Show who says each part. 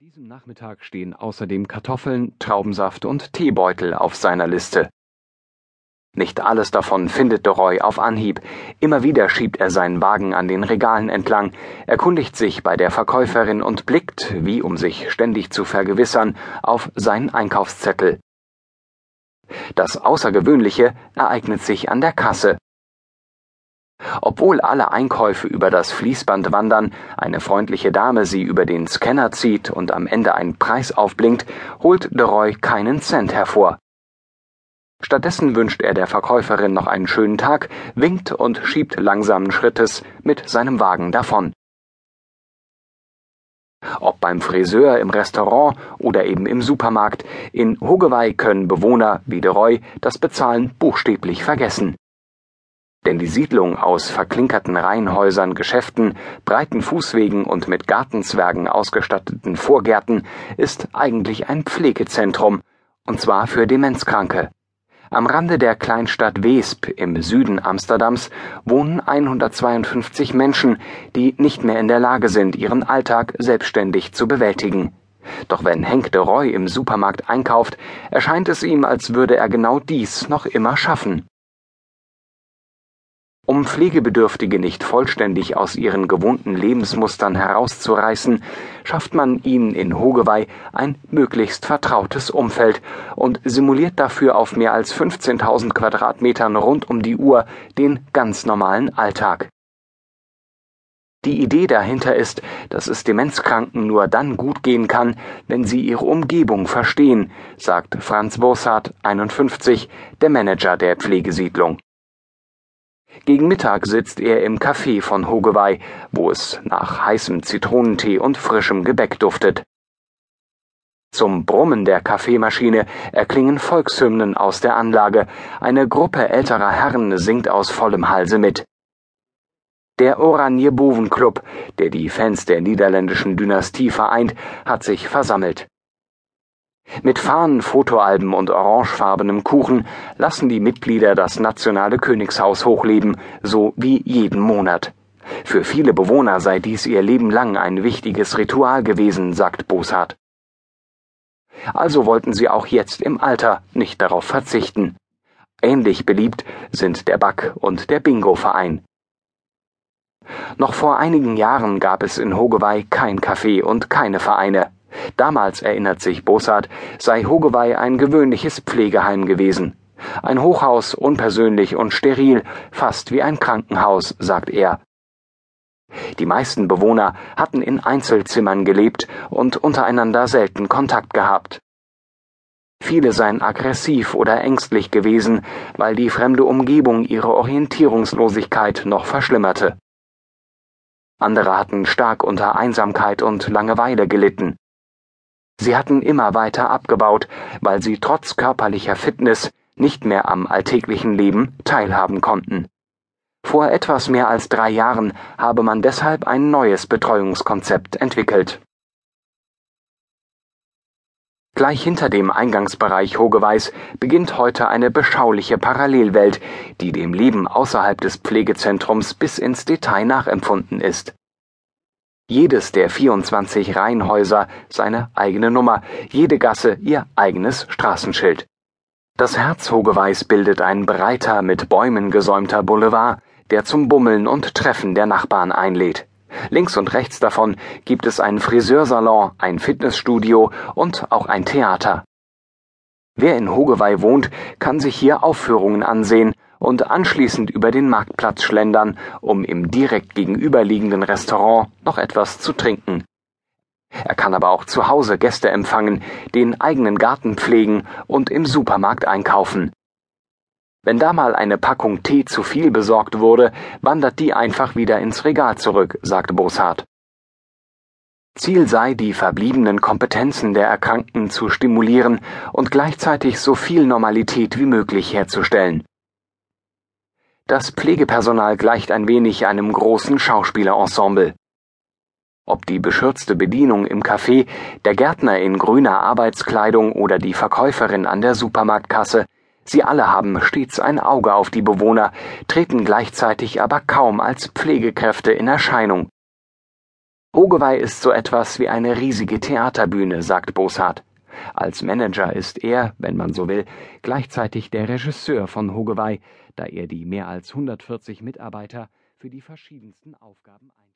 Speaker 1: diesem Nachmittag stehen außerdem Kartoffeln, Traubensaft und Teebeutel auf seiner Liste. Nicht alles davon findet de Roy auf Anhieb. Immer wieder schiebt er seinen Wagen an den Regalen entlang, erkundigt sich bei der Verkäuferin und blickt, wie um sich ständig zu vergewissern, auf seinen Einkaufszettel. Das Außergewöhnliche ereignet sich an der Kasse. Obwohl alle Einkäufe über das Fließband wandern, eine freundliche Dame sie über den Scanner zieht und am Ende ein Preis aufblinkt, holt de Roy keinen Cent hervor. Stattdessen wünscht er der Verkäuferin noch einen schönen Tag, winkt und schiebt langsamen Schrittes mit seinem Wagen davon. Ob beim Friseur, im Restaurant oder eben im Supermarkt, in Hogewey können Bewohner wie de Roy das Bezahlen buchstäblich vergessen. Denn die Siedlung aus verklinkerten Reihenhäusern, Geschäften, breiten Fußwegen und mit Gartenzwergen ausgestatteten Vorgärten ist eigentlich ein Pflegezentrum, und zwar für Demenzkranke. Am Rande der Kleinstadt Weesp im Süden Amsterdams wohnen 152 Menschen, die nicht mehr in der Lage sind, ihren Alltag selbstständig zu bewältigen. Doch wenn Henk de Roy im Supermarkt einkauft, erscheint es ihm, als würde er genau dies noch immer schaffen. Um Pflegebedürftige nicht vollständig aus ihren gewohnten Lebensmustern herauszureißen, schafft man ihnen in Hogewey ein möglichst vertrautes Umfeld und simuliert dafür auf mehr als 15.000 Quadratmetern rund um die Uhr den ganz normalen Alltag. Die Idee dahinter ist, dass es Demenzkranken nur dann gut gehen kann, wenn sie ihre Umgebung verstehen, sagt Franz Bossart, 51, der Manager der Pflegesiedlung. Gegen Mittag sitzt er im Café von Hogewey, wo es nach heißem Zitronentee und frischem Gebäck duftet. Zum Brummen der Kaffeemaschine erklingen Volkshymnen aus der Anlage, eine Gruppe älterer Herren singt aus vollem Halse mit. Der Oranje Boven Club, der die Fans der niederländischen Dynastie vereint, hat sich versammelt. Mit Fahnen, Fotoalben und orangefarbenem Kuchen lassen die Mitglieder das nationale Königshaus hochleben, so wie jeden Monat. Für viele Bewohner sei dies ihr Leben lang ein wichtiges Ritual gewesen, sagt Boshart. Also wollten sie auch jetzt im Alter nicht darauf verzichten. Ähnlich beliebt sind der Back- und der Bingo-Verein. Noch vor einigen Jahren gab es in Hogewey kein Café und keine Vereine. Damals, erinnert sich Bossart, sei Hogewey ein gewöhnliches Pflegeheim gewesen. Ein Hochhaus, unpersönlich und steril, fast wie ein Krankenhaus, sagt er. Die meisten Bewohner hatten in Einzelzimmern gelebt und untereinander selten Kontakt gehabt. Viele seien aggressiv oder ängstlich gewesen, weil die fremde Umgebung ihre Orientierungslosigkeit noch verschlimmerte. Andere hatten stark unter Einsamkeit und Langeweile gelitten. Sie hatten immer weiter abgebaut, weil sie trotz körperlicher Fitness nicht mehr am alltäglichen Leben teilhaben konnten. Vor etwas mehr als drei Jahren habe man deshalb ein neues Betreuungskonzept entwickelt. Gleich hinter dem Eingangsbereich Hogeweis beginnt heute eine beschauliche Parallelwelt, die dem Leben außerhalb des Pflegezentrums bis ins Detail nachempfunden ist jedes der 24 Reihenhäuser seine eigene Nummer, jede Gasse ihr eigenes Straßenschild. Das Herzogeweiß bildet ein breiter, mit Bäumen gesäumter Boulevard, der zum Bummeln und Treffen der Nachbarn einlädt. Links und rechts davon gibt es einen Friseursalon, ein Fitnessstudio und auch ein Theater. Wer in Hogewey wohnt, kann sich hier Aufführungen ansehen und anschließend über den Marktplatz schlendern, um im direkt gegenüberliegenden Restaurant noch etwas zu trinken. Er kann aber auch zu Hause Gäste empfangen, den eigenen Garten pflegen und im Supermarkt einkaufen. Wenn da mal eine Packung Tee zu viel besorgt wurde, wandert die einfach wieder ins Regal zurück, sagte Boshart. Ziel sei, die verbliebenen Kompetenzen der Erkrankten zu stimulieren und gleichzeitig so viel Normalität wie möglich herzustellen. Das Pflegepersonal gleicht ein wenig einem großen Schauspielerensemble. Ob die beschürzte Bedienung im Café, der Gärtner in grüner Arbeitskleidung oder die Verkäuferin an der Supermarktkasse, sie alle haben stets ein Auge auf die Bewohner, treten gleichzeitig aber kaum als Pflegekräfte in Erscheinung. Hogewey ist so etwas wie eine riesige Theaterbühne, sagt Boshart. Als Manager ist er, wenn man so will, gleichzeitig der Regisseur von Hogewey, da er die mehr als 140 Mitarbeiter für die verschiedensten Aufgaben ein